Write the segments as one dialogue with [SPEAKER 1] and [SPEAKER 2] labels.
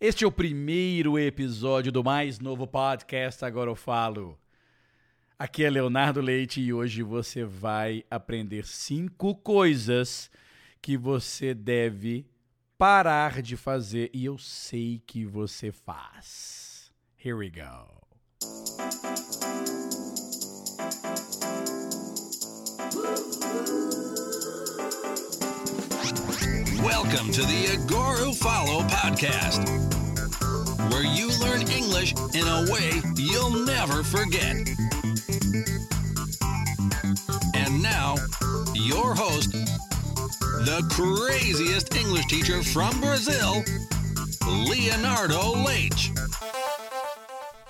[SPEAKER 1] Este é o primeiro episódio do mais novo podcast Agora Eu Falo. Aqui é Leonardo Leite e hoje você vai aprender cinco coisas que você deve parar de fazer e eu sei que você faz. Here we go.
[SPEAKER 2] Welcome to the Agora Follow podcast, where you learn English in a way you'll never forget. And now, your host, the craziest English teacher from Brazil, Leonardo Leite.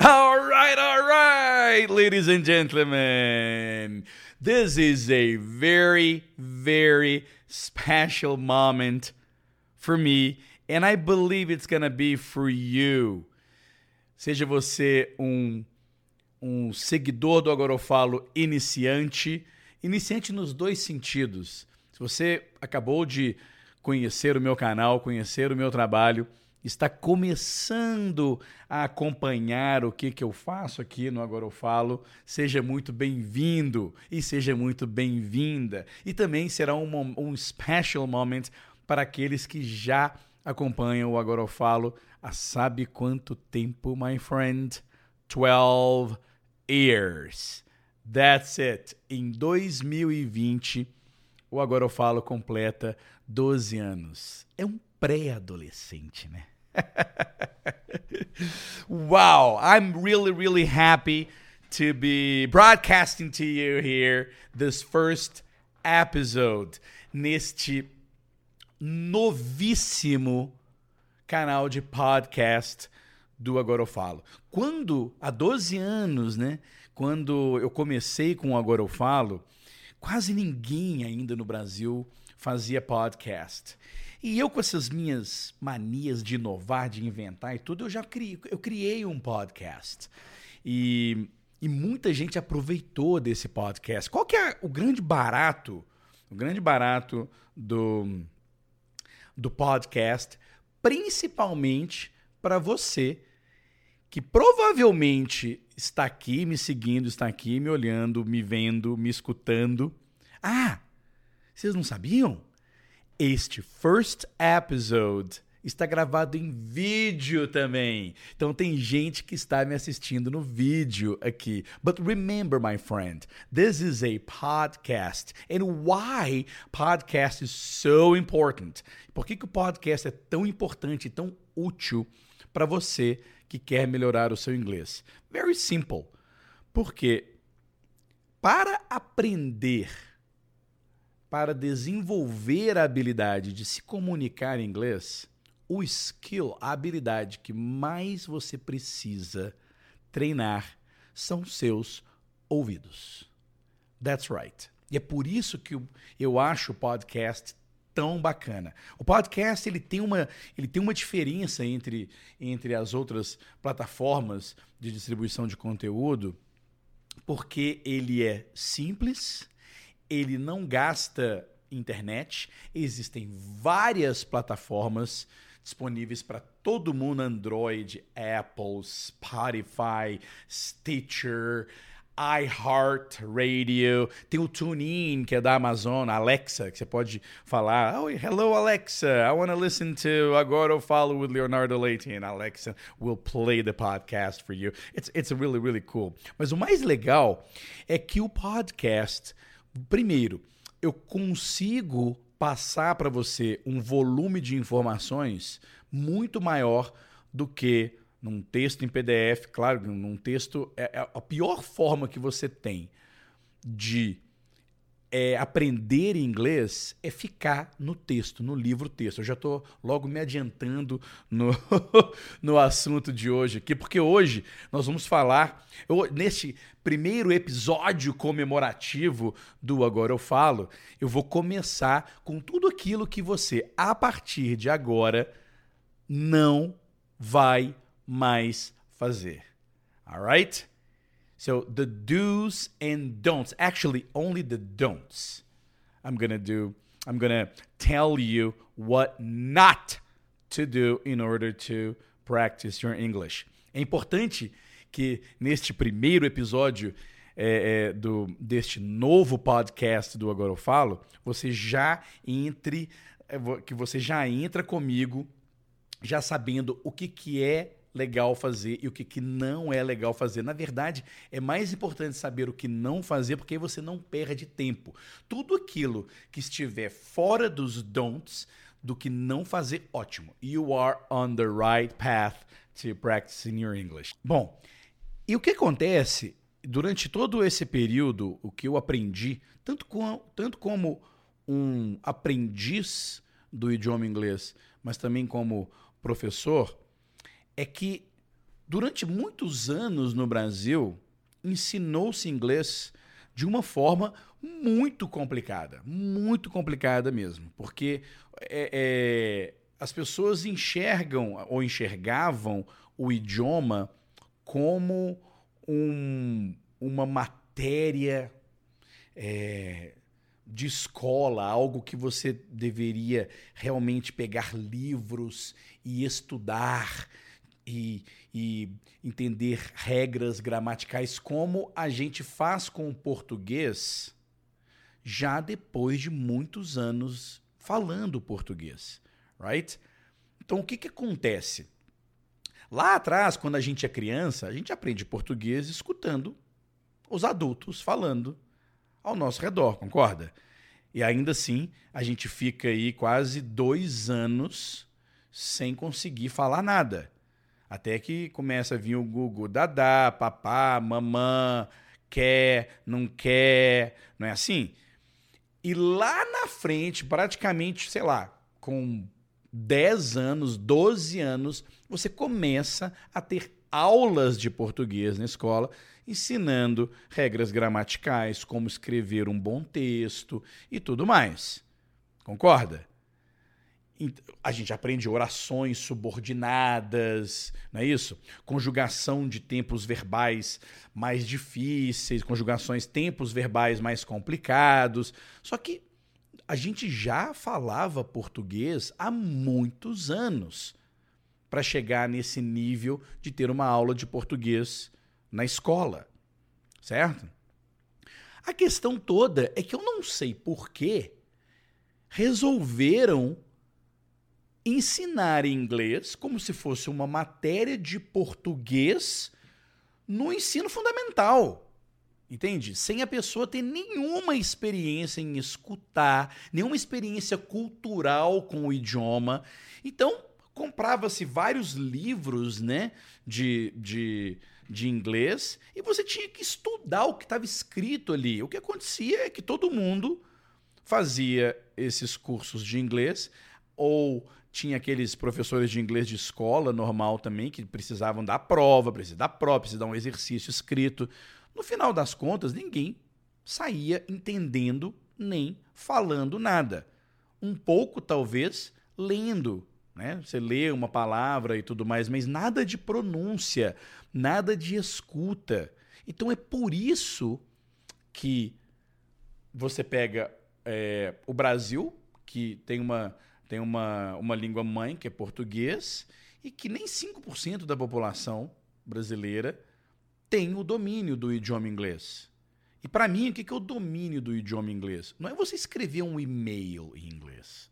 [SPEAKER 1] All right, all right, ladies and gentlemen. This is a very, very special moment for me, and I believe it's gonna be for you. Seja você um, um seguidor do Agora Eu Falo iniciante, iniciante nos dois sentidos. Se você acabou de conhecer o meu canal, conhecer o meu trabalho, está começando a acompanhar o que, que eu faço aqui no Agora Eu Falo, seja muito bem-vindo e seja muito bem-vinda. E também será um, um special moment para aqueles que já acompanham o Agora Eu Falo há sabe quanto tempo, my friend? 12 years. That's it. Em 2020, o Agora Eu Falo completa 12 anos. É um pré-adolescente, né? wow, I'm really, really happy to be broadcasting to you here this first episode neste novíssimo canal de podcast do Agora Eu Falo. Quando, há 12 anos, né? Quando eu comecei com o Agora Eu Falo, quase ninguém ainda no Brasil fazia podcast. E eu com essas minhas manias de inovar, de inventar e tudo, eu já criei, eu criei um podcast. E, e muita gente aproveitou desse podcast. Qual que é o grande barato, o grande barato do, do podcast, principalmente para você que provavelmente está aqui me seguindo, está aqui me olhando, me vendo, me escutando. Ah, vocês não sabiam? Este first episode está gravado em vídeo também. Então tem gente que está me assistindo no vídeo aqui. But remember, my friend, this is a podcast. And why podcast is so important? Por que, que o podcast é tão importante tão útil para você que quer melhorar o seu inglês? Very simple. Porque para aprender para desenvolver a habilidade de se comunicar em inglês, o skill, a habilidade que mais você precisa treinar são seus ouvidos. That's right. E é por isso que eu acho o podcast tão bacana. O podcast ele tem uma, ele tem uma diferença entre, entre as outras plataformas de distribuição de conteúdo, porque ele é simples, ele não gasta internet. Existem várias plataformas disponíveis para todo mundo: Android, Apple, Spotify, Stitcher, iHeartRadio. Tem o TuneIn, que é da Amazon, Alexa, que você pode falar: oh, Hello, Alexa, I want to listen to Agora Eu Falo with Leonardo Leite. And Alexa will play the podcast for you. It's, it's really, really cool. Mas o mais legal é que o podcast primeiro, eu consigo passar para você um volume de informações muito maior do que num texto em PDF. Claro, num texto é, é a pior forma que você tem de é, aprender inglês é ficar no texto, no livro texto. Eu já estou logo me adiantando no, no assunto de hoje aqui, porque hoje nós vamos falar, eu, neste primeiro episódio comemorativo do Agora Eu Falo, eu vou começar com tudo aquilo que você, a partir de agora, não vai mais fazer. Alright? So the do's and don'ts, actually only the don'ts. I'm going do I'm going tell you what not to do in order to practice your English. É importante que neste primeiro episódio é, é, do, deste novo podcast do Agora Eu Falo, você já entre, é, que você já entra comigo já sabendo o que, que é legal fazer e o que, que não é legal fazer. Na verdade, é mais importante saber o que não fazer, porque aí você não perde tempo. Tudo aquilo que estiver fora dos don'ts, do que não fazer, ótimo. You are on the right path to practicing your English. Bom, e o que acontece durante todo esse período, o que eu aprendi, tanto, com, tanto como um aprendiz do idioma inglês, mas também como professor, é que durante muitos anos no Brasil ensinou-se inglês de uma forma muito complicada, muito complicada mesmo, porque é, é, as pessoas enxergam ou enxergavam o idioma como um, uma matéria é, de escola, algo que você deveria realmente pegar livros e estudar e, e entender regras gramaticais, como a gente faz com o português já depois de muitos anos falando português, right? Então o que, que acontece? Lá atrás, quando a gente é criança, a gente aprende português escutando os adultos falando ao nosso redor, concorda? E ainda assim, a gente fica aí quase dois anos sem conseguir falar nada. Até que começa a vir o Google, dadá, papá, mamã, quer, não quer, não é assim? E lá na frente, praticamente, sei lá, com 10 anos, 12 anos, você começa a ter aulas de português na escola, ensinando regras gramaticais, como escrever um bom texto e tudo mais. Concorda? A gente aprende orações subordinadas, não é isso? Conjugação de tempos verbais mais difíceis, conjugações tempos verbais mais complicados. Só que a gente já falava português há muitos anos para chegar nesse nível de ter uma aula de português na escola, certo? A questão toda é que eu não sei por que resolveram ensinar inglês como se fosse uma matéria de português no ensino fundamental. Entende? Sem a pessoa ter nenhuma experiência em escutar, nenhuma experiência cultural com o idioma. Então, comprava-se vários livros né, de, de, de inglês e você tinha que estudar o que estava escrito ali. O que acontecia é que todo mundo fazia esses cursos de inglês ou tinha aqueles professores de inglês de escola normal também que precisavam dar prova, precisavam dar prova, precisavam dar um exercício escrito. No final das contas, ninguém saía entendendo nem falando nada. Um pouco, talvez, lendo. Né? Você lê uma palavra e tudo mais, mas nada de pronúncia, nada de escuta. Então é por isso que você pega é, o Brasil, que tem uma tem uma, uma língua mãe, que é português, e que nem 5% da população brasileira tem o domínio do idioma inglês. E para mim, o que é o domínio do idioma inglês? Não é você escrever um e-mail em inglês.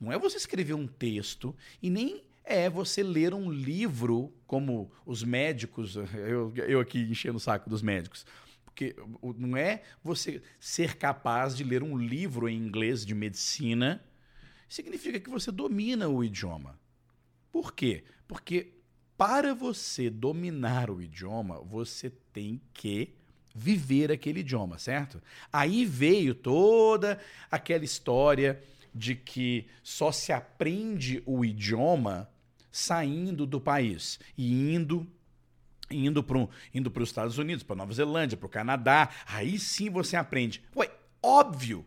[SPEAKER 1] Não é você escrever um texto e nem é você ler um livro como os médicos, eu, eu aqui enchendo o saco dos médicos. Porque não é você ser capaz de ler um livro em inglês de medicina significa que você domina o idioma. Por quê? Porque para você dominar o idioma, você tem que viver aquele idioma, certo? Aí veio toda aquela história de que só se aprende o idioma saindo do país e indo indo para indo os Estados Unidos, para Nova Zelândia, para o Canadá. Aí sim você aprende. Ué, óbvio,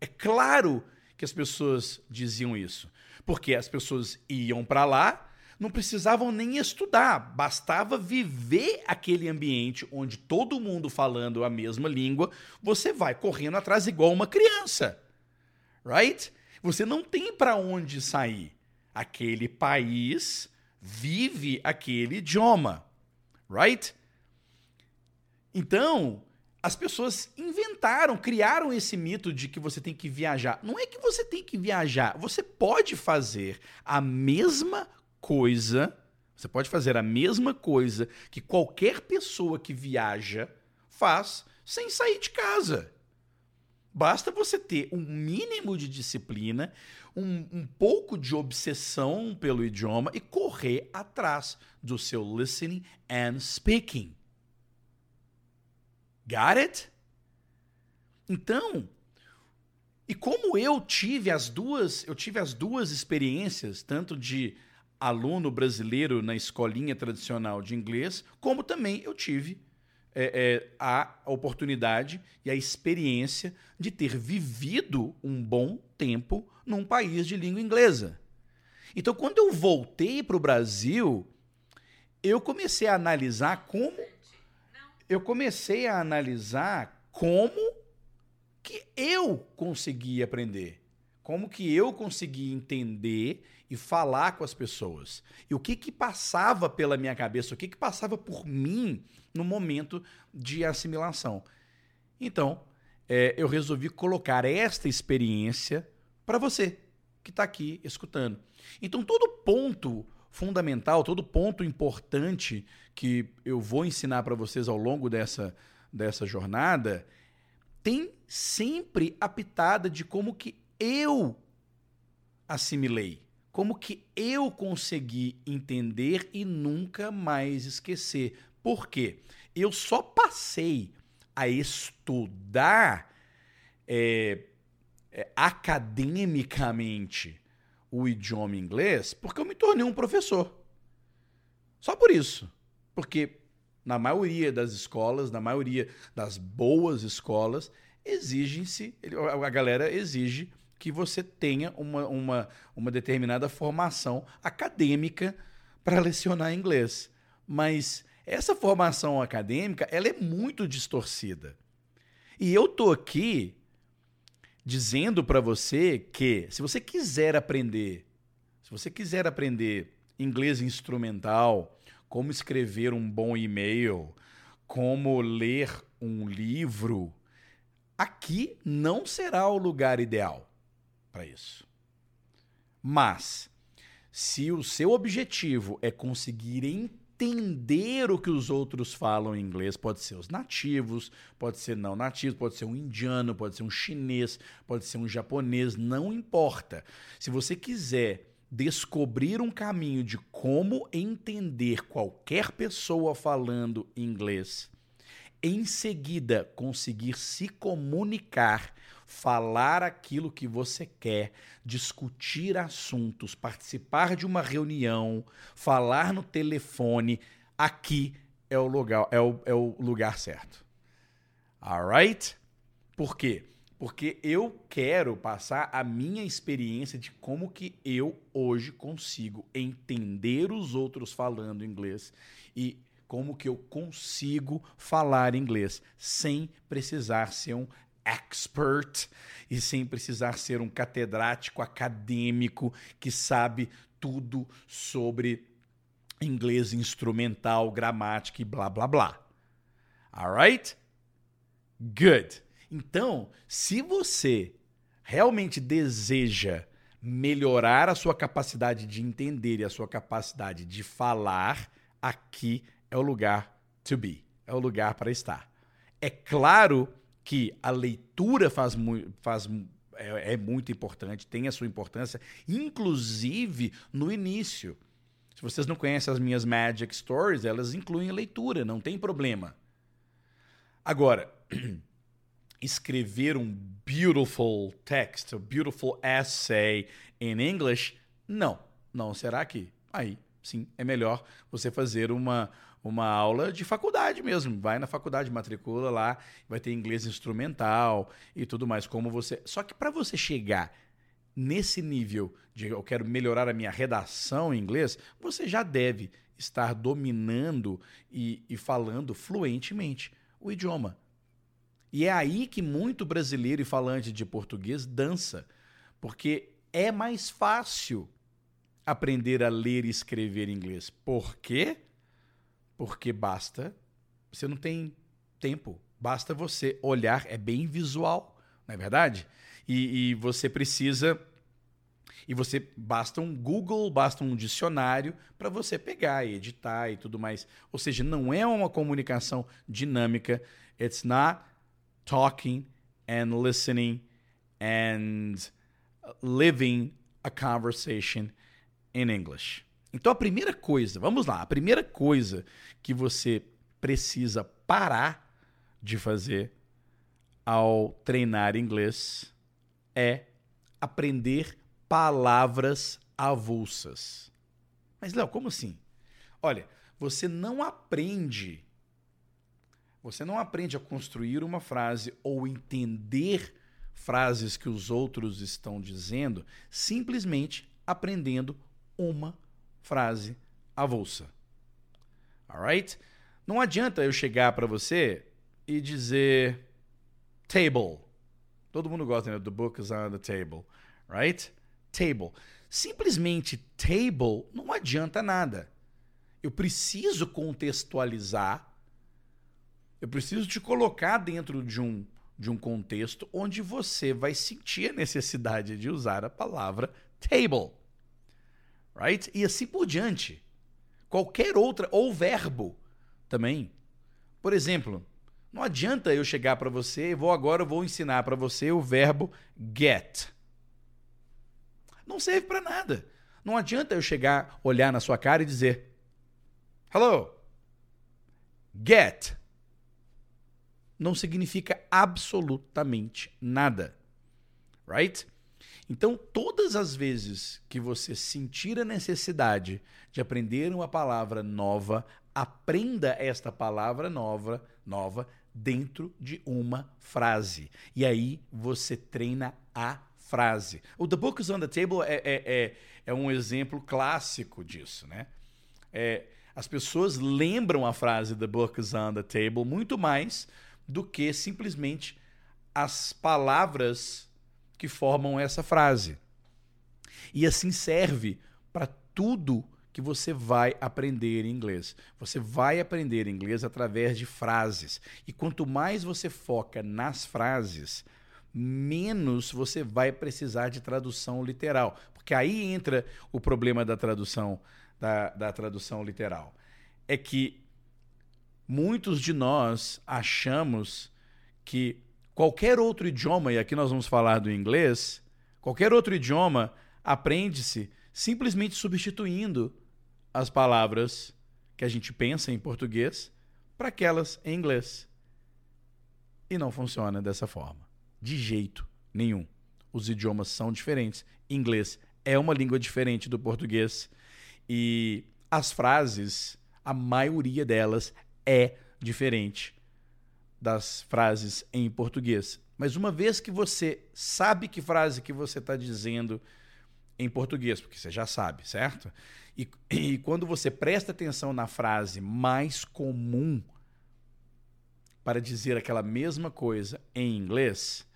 [SPEAKER 1] é claro que as pessoas diziam isso. Porque as pessoas iam para lá, não precisavam nem estudar, bastava viver aquele ambiente onde todo mundo falando a mesma língua, você vai correndo atrás igual uma criança. Right? Você não tem para onde sair. Aquele país vive aquele idioma, right? Então, as pessoas inventaram, criaram esse mito de que você tem que viajar. Não é que você tem que viajar, você pode fazer a mesma coisa, você pode fazer a mesma coisa que qualquer pessoa que viaja faz sem sair de casa. Basta você ter um mínimo de disciplina, um, um, pouco de obsessão pelo idioma e correr atrás do seu listening and speaking. Got it? Então, e como eu tive as duas, eu tive as duas experiências, tanto de aluno brasileiro na escolinha tradicional de inglês, como também eu tive é, é, a oportunidade e a experiência de ter vivido um bom tempo num país de língua inglesa. Então, quando eu voltei para o Brasil, eu comecei a analisar como eu comecei a analisar como que eu consegui aprender, como que eu consegui entender e falar com as pessoas. E o que que passava pela minha cabeça, o que que passava por mim no momento de assimilação. Então, é, eu resolvi colocar esta experiência para você que está aqui escutando. Então, todo ponto fundamental, todo ponto importante que eu vou ensinar para vocês ao longo dessa, dessa jornada tem sempre a pitada de como que eu assimilei, como que eu consegui entender e nunca mais esquecer. Por quê? Eu só passei a estudar é, é, academicamente o idioma inglês porque eu me tornei um professor. Só por isso. Porque na maioria das escolas, na maioria das boas escolas, exige-se, a galera exige que você tenha uma, uma, uma determinada formação acadêmica para lecionar inglês. Mas essa formação acadêmica, ela é muito distorcida. E eu tô aqui dizendo para você que se você quiser aprender, se você quiser aprender inglês instrumental, como escrever um bom e-mail, como ler um livro, aqui não será o lugar ideal para isso. Mas se o seu objetivo é conseguir entender entender o que os outros falam em inglês. Pode ser os nativos, pode ser não nativos, pode ser um indiano, pode ser um chinês, pode ser um japonês, não importa. Se você quiser descobrir um caminho de como entender qualquer pessoa falando inglês, em seguida conseguir se comunicar falar aquilo que você quer, discutir assuntos, participar de uma reunião, falar no telefone, aqui é o lugar, é o, é o lugar certo. Alright? Por quê? Porque eu quero passar a minha experiência de como que eu hoje consigo entender os outros falando inglês e como que eu consigo falar inglês sem precisar ser um expert e sem precisar ser um catedrático acadêmico que sabe tudo sobre inglês instrumental, gramática e blá blá blá. Alright? Good. Então, se você realmente deseja melhorar a sua capacidade de entender e a sua capacidade de falar, aqui é o lugar to be, é o lugar para estar. É claro que a leitura faz, faz é, é, muito importante, tem a sua importância, inclusive no início. Se vocês não conhecem as minhas Magic Stories, elas incluem a leitura, não tem problema. Agora, escrever um beautiful text, a beautiful essay in English, não, não será aqui. Aí, sim, é melhor você fazer uma uma aula de faculdade mesmo. Vai na faculdade, matricula lá, vai ter inglês instrumental e tudo mais. Como você. Só que para você chegar nesse nível de eu quero melhorar a minha redação em inglês, você já deve estar dominando e, e falando fluentemente o idioma. E é aí que muito brasileiro e falante de português dança, porque é mais fácil aprender a ler e escrever inglês. Por quê? Porque basta. Você não tem tempo. Basta você olhar, é bem visual, não é verdade? E, e você precisa. E você basta um Google, basta um dicionário para você pegar e editar e tudo mais. Ou seja, não é uma comunicação dinâmica. It's not talking and listening and living a conversation in English. Então a primeira coisa, vamos lá, a primeira coisa que você precisa parar de fazer ao treinar inglês é aprender palavras avulsas. Mas Léo, como assim? Olha, você não aprende você não aprende a construir uma frase ou entender frases que os outros estão dizendo simplesmente aprendendo uma frase avulsa. Alright? Não adianta eu chegar para você e dizer table. Todo mundo gosta, né? The book is on the table, right? Table. Simplesmente table não adianta nada. Eu preciso contextualizar. Eu preciso te colocar dentro de um de um contexto onde você vai sentir a necessidade de usar a palavra table. Right? E assim por diante. Qualquer outra ou verbo também. Por exemplo, não adianta eu chegar para você, vou agora vou ensinar para você o verbo get. Não serve para nada. Não adianta eu chegar, olhar na sua cara e dizer: "Hello. Get." Não significa absolutamente nada. Right? Então, todas as vezes que você sentir a necessidade de aprender uma palavra nova, aprenda esta palavra nova, nova dentro de uma frase. E aí você treina a frase. O The Book is on the Table é, é, é, é um exemplo clássico disso, né? É, as pessoas lembram a frase The Book is on the Table muito mais do que simplesmente as palavras que formam essa frase. E assim serve para tudo que você vai aprender inglês. Você vai aprender inglês através de frases. E quanto mais você foca nas frases, menos você vai precisar de tradução literal. Porque aí entra o problema da tradução, da, da tradução literal. É que muitos de nós achamos que qualquer outro idioma, e aqui nós vamos falar do inglês, qualquer outro idioma aprende-se simplesmente substituindo as palavras que a gente pensa em português para aquelas em inglês. E não funciona dessa forma. De jeito nenhum. Os idiomas são diferentes. Inglês é uma língua diferente do português. E as frases, a maioria delas é diferente das frases em português. Mas uma vez que você sabe que frase que você está dizendo em português, porque você já sabe, certo? E, e quando você presta atenção na frase mais comum para dizer aquela mesma coisa em inglês,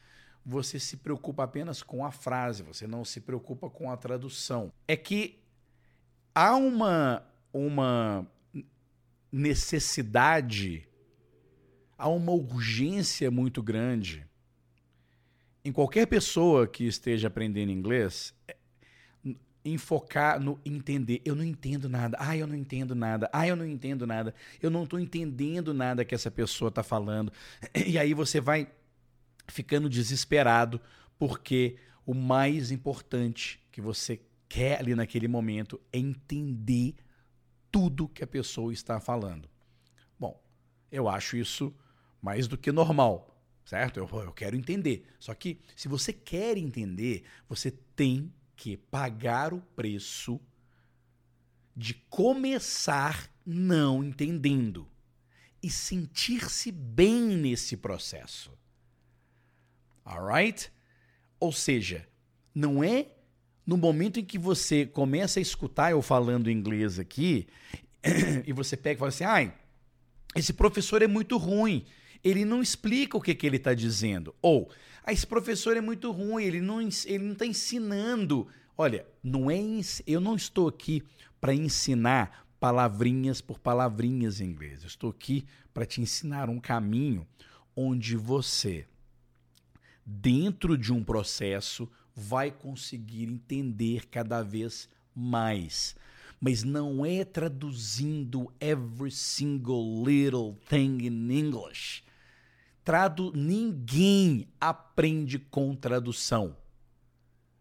[SPEAKER 1] você se preocupa apenas com a frase, você não se preocupa com a tradução. É que há uma, uma necessidade, há uma urgência muito grande em qualquer pessoa que esteja aprendendo inglês em focar no entender. Eu não entendo nada. Ah, eu não entendo nada. Ah, eu não entendo nada. Eu não estou entendendo nada que essa pessoa está falando. E aí você vai ficando desesperado porque o mais importante que você quer ali naquele momento é entender tudo que a pessoa está falando. Bom, eu acho isso mais do que normal, certo? Eu, eu quero entender. Só que se você quer entender, você tem que pagar o preço de começar não entendendo e sentir-se bem nesse processo. Alright? Ou seja, não é no momento em que você começa a escutar eu falando inglês aqui e você pega e fala assim: ai, esse professor é muito ruim, ele não explica o que, que ele está dizendo. Ou, ah, esse professor é muito ruim, ele não está ensinando Olha, não é eu não estou aqui para ensinar palavrinhas por palavrinhas em inglês. Eu estou aqui para te ensinar um caminho onde você, dentro de um processo, vai conseguir entender cada vez mais. Mas não é traduzindo every single little thing in English. Tradu ninguém aprende com tradução.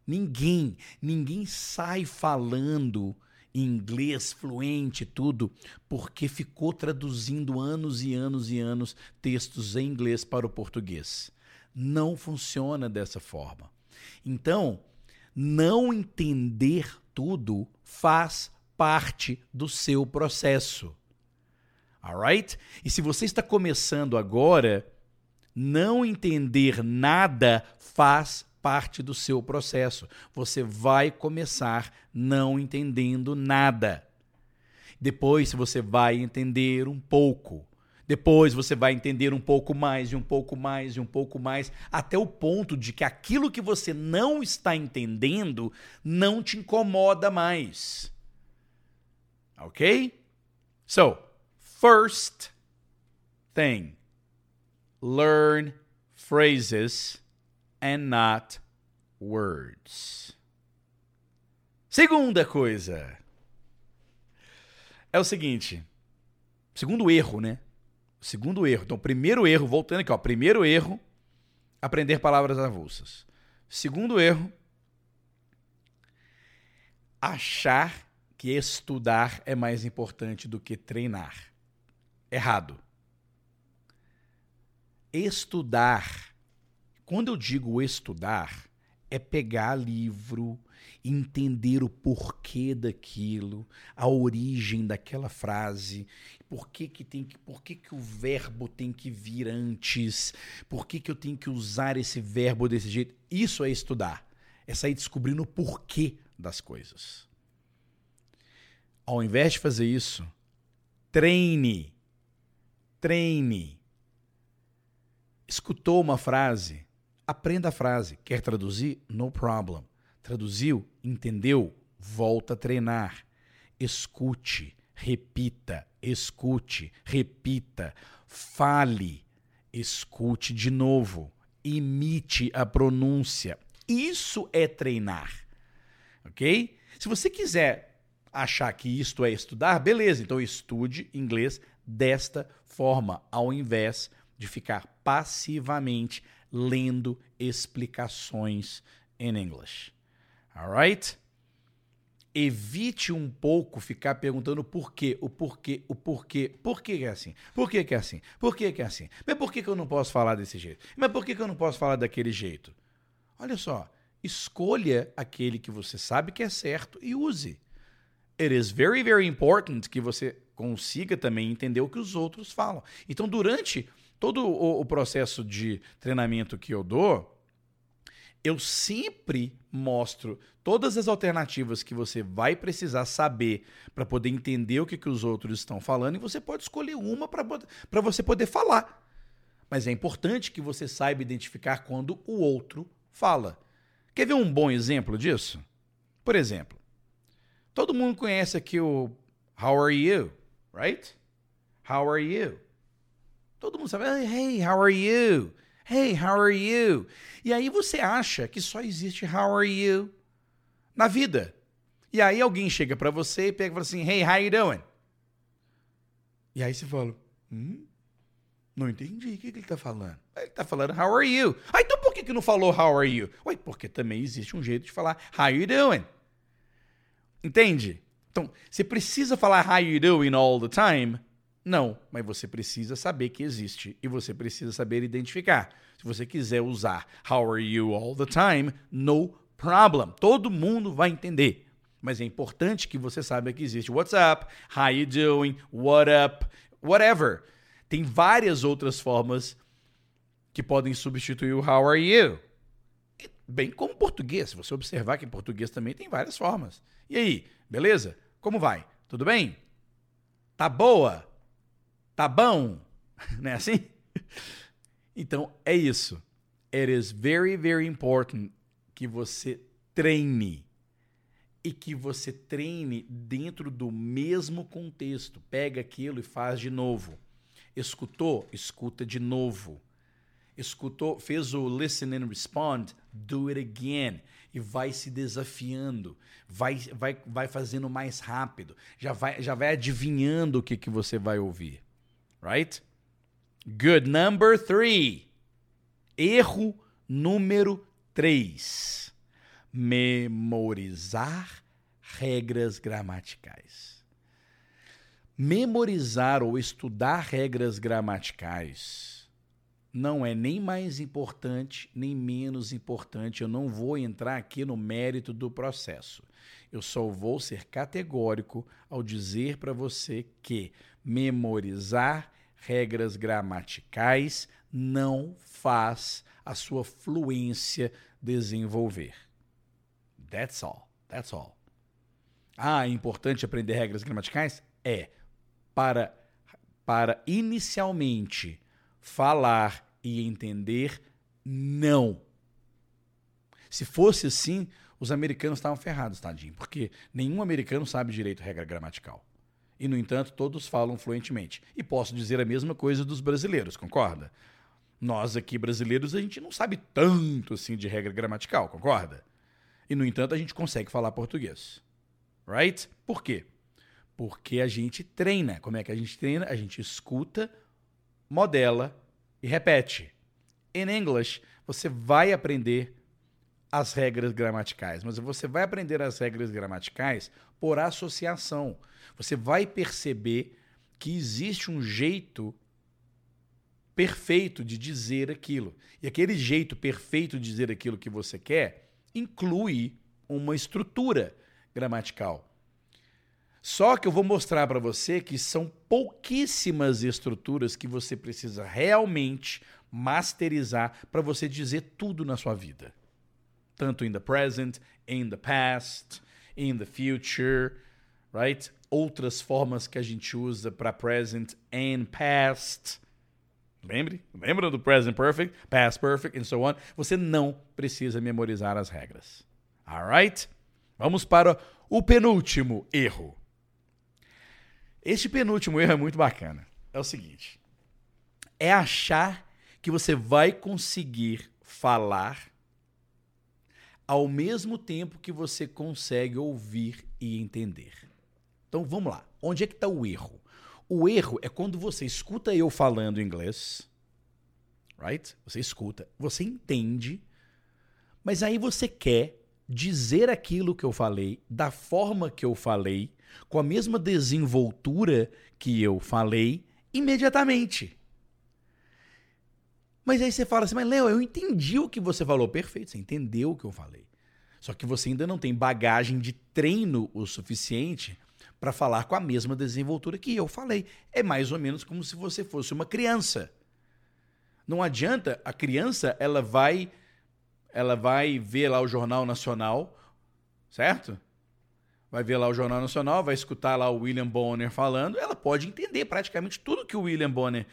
[SPEAKER 1] Ninguém, ninguém sai falando inglês fluente, tudo, porque ficou traduzindo anos e anos e anos textos em inglês para o português. Não funciona dessa forma. Então, não entender tudo faz parte do seu processo. Alright? E se você está começando agora, não entender nada faz parte do seu processo. Você vai começar não entendendo nada. Depois você vai entender um pouco. Depois você vai entender um pouco mais e um pouco mais e um pouco mais, até o ponto de que aquilo que você não está entendendo não te incomoda mais. Ok? So, first thing, learn phrases and not words. Segunda coisa é o seguinte, segundo erro, né? Segundo erro. Então, primeiro erro, voltando aqui, ó, primeiro erro, aprender palavras avulsas. Segundo erro, achar que estudar é mais importante do que treinar. Errado. Estudar quando eu digo estudar, é pegar livro, entender o porquê daquilo, a origem daquela frase, por que, que tem que, por que, que o verbo tem que vir antes, por que, que eu tenho que usar esse verbo desse jeito. Isso é estudar. É sair descobrindo o porquê das coisas. Ao invés de fazer isso, treine. Treine. Escutou uma frase, Aprenda a frase. Quer traduzir? No problem. Traduziu? Entendeu? Volta a treinar. Escute, repita, escute, repita. Fale, escute de novo. Imite a pronúncia. Isso é treinar. Ok? Se você quiser achar que isto é estudar, beleza, então estude inglês desta forma, ao invés de ficar passivamente lendo explicações em inglês. Alright? Evite um pouco ficar perguntando por quê, o porquê, o porquê, por que é assim? Por que, é assim? Por que é assim? Mas por que, que eu não posso falar desse jeito? Mas por que, que eu não posso falar daquele jeito? Olha só, escolha aquele que você sabe que é certo e use. It is very, very important que você consiga também entender o que os outros falam. Então, durante todo o, o processo de treinamento que eu dou, eu sempre mostro todas as alternativas que você vai precisar saber para poder entender o que, que os outros estão falando e você pode escolher uma para você poder falar. Mas é importante que você saiba identificar quando o outro fala. Quer ver um bom exemplo disso? Por exemplo, todo mundo conhece aqui o How are you? Right? How are you? Todo mundo sabe, hey, how are you? Hey, how are you? E aí você acha que só existe how are you na vida. E aí alguém chega para você e pega e fala assim, hey, how you doing? E aí você fala, hum, não entendi o que, ele tá falando. Ele tá falando how are you? Ah, então por que, que não falou how are you? Ué, porque também existe um jeito de falar how you doing. Entende? Então, você precisa falar how you doing all the time não, mas você precisa saber que existe e você precisa saber identificar. Se você quiser usar How are you all the time, no problem. Todo mundo vai entender. Mas é importante que você saiba que existe What's up, How you doing, What up, whatever. Tem várias outras formas que podem substituir o How are you. Bem como português. Se você observar que em português também tem várias formas. E aí, beleza? Como vai? Tudo bem? Tá boa? Tá bom? Não é assim? Então, é isso. It is very, very important que você treine. e que você treine dentro do mesmo contexto. Pega aquilo e faz de novo. Escutou? Escuta de novo. Escutou, fez o listen and respond, do it again. E vai se desafiando, vai, vai, vai fazendo mais rápido, já vai, já vai adivinhando o que, que você vai ouvir. Right? Good. Number three. Erro número três memorizar regras gramaticais. Memorizar ou estudar regras gramaticais não é nem mais importante, nem menos importante. Eu não vou entrar aqui no mérito do processo. Eu só vou ser categórico ao dizer para você que memorizar regras gramaticais não faz a sua fluência desenvolver. That's all. That's all. Ah, é importante aprender regras gramaticais? É. Para, para inicialmente falar e entender, não. Se fosse assim, os americanos estavam ferrados, tadinho, porque nenhum americano sabe direito regra gramatical. E, no entanto, todos falam fluentemente. E posso dizer a mesma coisa dos brasileiros, concorda? Nós aqui brasileiros, a gente não sabe tanto assim de regra gramatical, concorda? E, no entanto, a gente consegue falar português. Right? Por quê? Porque a gente treina. Como é que a gente treina? A gente escuta, modela e repete. In English, você vai aprender as regras gramaticais, mas você vai aprender as regras gramaticais por associação. Você vai perceber que existe um jeito perfeito de dizer aquilo. E aquele jeito perfeito de dizer aquilo que você quer inclui uma estrutura gramatical. Só que eu vou mostrar para você que são pouquíssimas estruturas que você precisa realmente masterizar para você dizer tudo na sua vida. Tanto in the present, in the past, in the future, right? Outras formas que a gente usa para present and past. Lembre? Lembra do present perfect, past perfect and so on? Você não precisa memorizar as regras. Alright? Vamos para o penúltimo erro. Este penúltimo erro é muito bacana. É o seguinte: é achar que você vai conseguir falar ao mesmo tempo que você consegue ouvir e entender. Então vamos lá. Onde é que está o erro? O erro é quando você escuta eu falando inglês, right? Você escuta, você entende, mas aí você quer dizer aquilo que eu falei, da forma que eu falei, com a mesma desenvoltura que eu falei, imediatamente. Mas aí você fala assim, mas Léo, eu entendi o que você falou. Perfeito, você entendeu o que eu falei. Só que você ainda não tem bagagem de treino o suficiente para falar com a mesma desenvoltura que eu falei. É mais ou menos como se você fosse uma criança. Não adianta, a criança, ela vai ela vai ver lá o Jornal Nacional, certo? Vai ver lá o Jornal Nacional, vai escutar lá o William Bonner falando, ela pode entender praticamente tudo que o William Bonner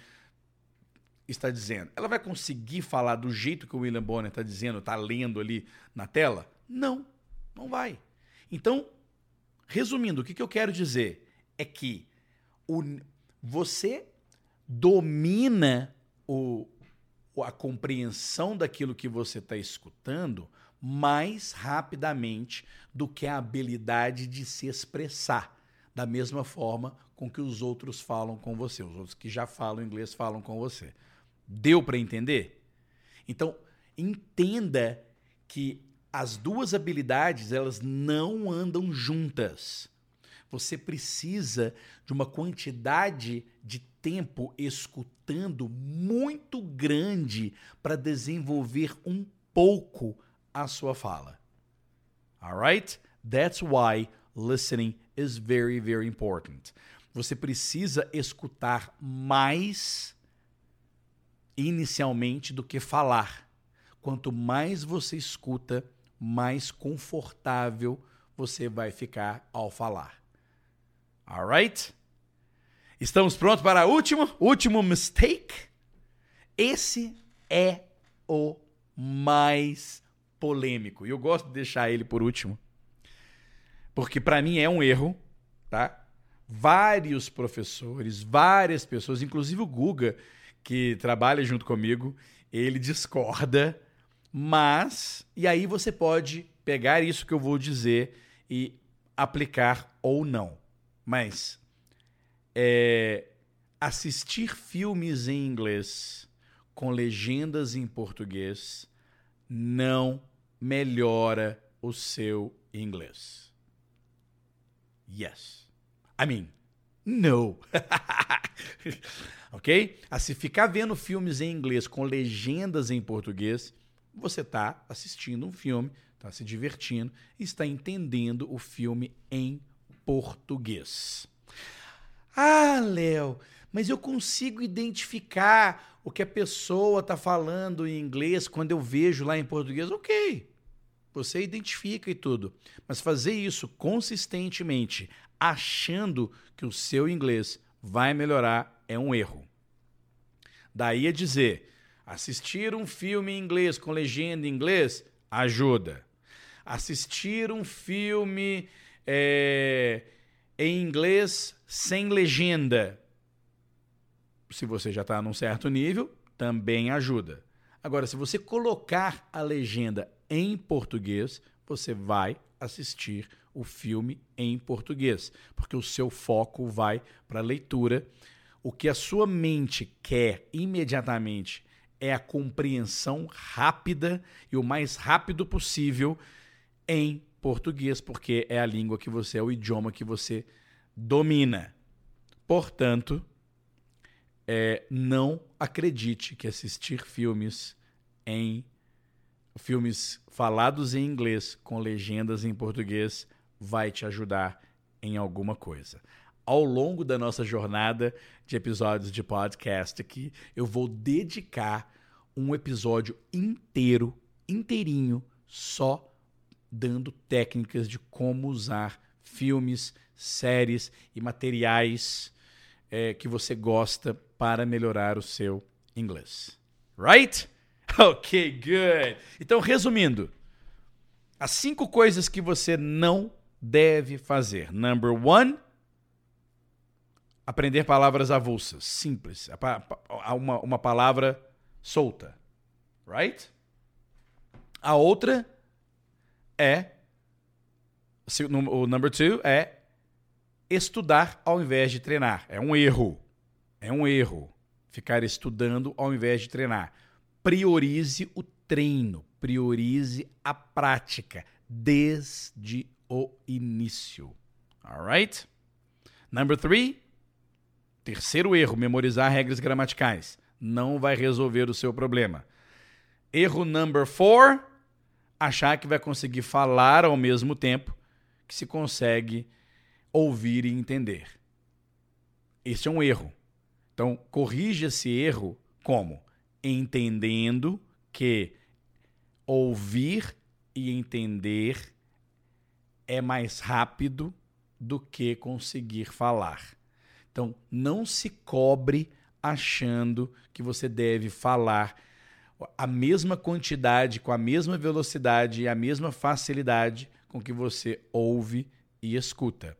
[SPEAKER 1] está dizendo. Ela vai conseguir falar do jeito que o William Bonner está dizendo, está lendo ali na tela? Não, não vai. Então, Resumindo, o que, que eu quero dizer é que o, você domina o, a compreensão daquilo que você está escutando mais rapidamente do que a habilidade de se expressar da mesma forma com que os outros falam com você, os outros que já falam inglês falam com você. Deu para entender? Então, entenda que as duas habilidades elas não andam juntas. Você precisa de uma quantidade de tempo escutando muito grande para desenvolver um pouco a sua fala. Alright? That's why listening is very, very important. Você precisa escutar mais inicialmente do que falar. Quanto mais você escuta, mais confortável você vai ficar ao falar. Alright? Estamos prontos para o último, último mistake? Esse é o mais polêmico. E eu gosto de deixar ele por último. porque para mim é um erro, tá? Vários professores, várias pessoas, inclusive o Guga, que trabalha junto comigo, ele discorda, mas e aí você pode pegar isso que eu vou dizer e aplicar ou não. Mas é, assistir filmes em inglês com legendas em português não melhora o seu inglês. Yes. I mean, no. ok? A se ficar vendo filmes em inglês com legendas em português, você está assistindo um filme, está se divertindo está entendendo o filme em português. Ah, Léo, mas eu consigo identificar o que a pessoa está falando em inglês quando eu vejo lá em português. Ok, você identifica e tudo. Mas fazer isso consistentemente, achando que o seu inglês vai melhorar, é um erro. Daí a dizer, assistir um filme em inglês com legenda em inglês ajuda. Assistir um filme é, em inglês sem legenda se você já está num certo nível, também ajuda. Agora, se você colocar a legenda em português, você vai assistir o filme em português, porque o seu foco vai para a leitura. O que a sua mente quer imediatamente é a compreensão rápida e o mais rápido possível em português, porque é a língua que você é o idioma que você domina. Portanto, é, não acredite que assistir filmes em filmes falados em inglês com legendas em português vai te ajudar em alguma coisa. Ao longo da nossa jornada de episódios de podcast aqui, eu vou dedicar um episódio inteiro, inteirinho, só dando técnicas de como usar filmes, séries e materiais é, que você gosta para melhorar o seu inglês. Right? Ok, good. Então, resumindo, as cinco coisas que você não deve fazer. Number one, aprender palavras avulsas, simples. Uma, uma palavra solta. Right? A outra é. O number two é estudar ao invés de treinar. É um erro. É um erro ficar estudando ao invés de treinar. Priorize o treino, priorize a prática desde o início. Alright? Number three. Terceiro erro, memorizar regras gramaticais. Não vai resolver o seu problema. Erro number four, achar que vai conseguir falar ao mesmo tempo que se consegue ouvir e entender. Esse é um erro. Então, corrija esse erro como? Entendendo que ouvir e entender é mais rápido do que conseguir falar. Então, não se cobre achando que você deve falar a mesma quantidade, com a mesma velocidade e a mesma facilidade com que você ouve e escuta.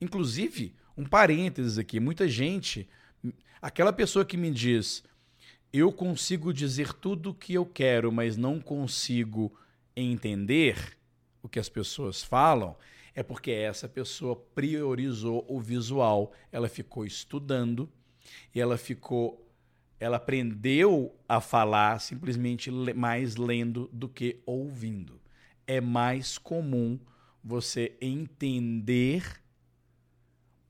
[SPEAKER 1] Inclusive, um parênteses aqui, muita gente, aquela pessoa que me diz, eu consigo dizer tudo o que eu quero, mas não consigo entender o que as pessoas falam, é porque essa pessoa priorizou o visual, ela ficou estudando e ela ficou ela aprendeu a falar simplesmente mais lendo do que ouvindo. É mais comum você entender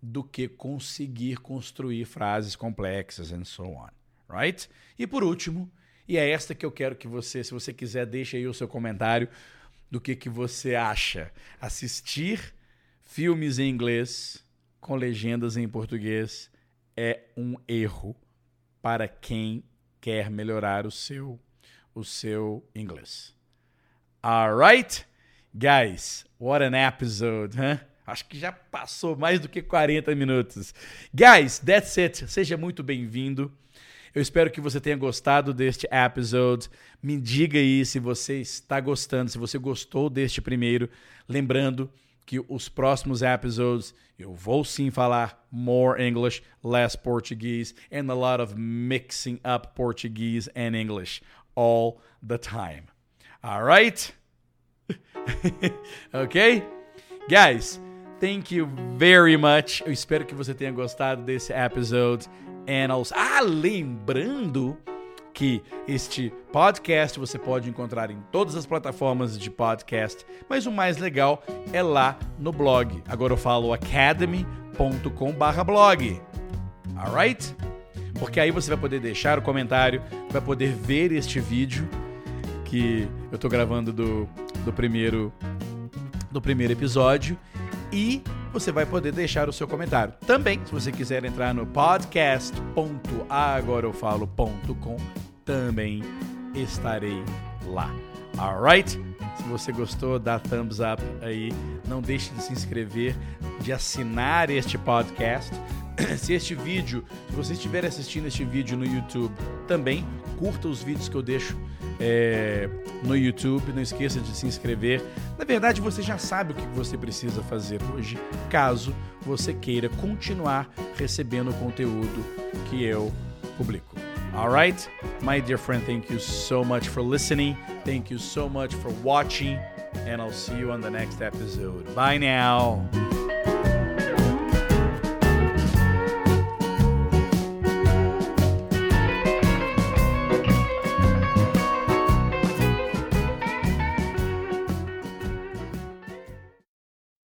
[SPEAKER 1] do que conseguir construir frases complexas and so on, right? E por último, e é esta que eu quero que você, se você quiser, deixe aí o seu comentário do que, que você acha. Assistir filmes em inglês com legendas em português é um erro para quem quer melhorar o seu o seu inglês. Alright? Guys, what an episode, huh? Acho que já passou mais do que 40 minutos. Guys, that's it. Seja muito bem-vindo. Eu espero que você tenha gostado deste episode. Me diga aí se você está gostando, se você gostou deste primeiro. Lembrando que os próximos episodes eu vou sim falar more English, less Portuguese, and a lot of mixing up Portuguese and English all the time. All right? okay? Guys, thank you very much. Eu espero que você tenha gostado desse episode. And also, ah, lembrando que este podcast você pode encontrar em todas as plataformas de podcast, mas o mais legal é lá no blog. Agora eu falo academy.com/blog. Alright? Porque aí você vai poder deixar o comentário, vai poder ver este vídeo que eu tô gravando do, do primeiro do primeiro episódio e você vai poder deixar o seu comentário. Também, se você quiser entrar no podcast.agorofalo.com, também estarei lá. Alright? Se você gostou, dá thumbs up aí. Não deixe de se inscrever, de assinar este podcast. Se este vídeo, se você estiver assistindo este vídeo no YouTube, também curta os vídeos que eu deixo é, no YouTube. Não esqueça de se inscrever. Na verdade, você já sabe o que você precisa fazer hoje, caso você queira continuar recebendo o conteúdo que eu publico. Alright? My dear friend, thank you so much for listening. Thank you so much for watching. And I'll see you on the next episode. Bye now.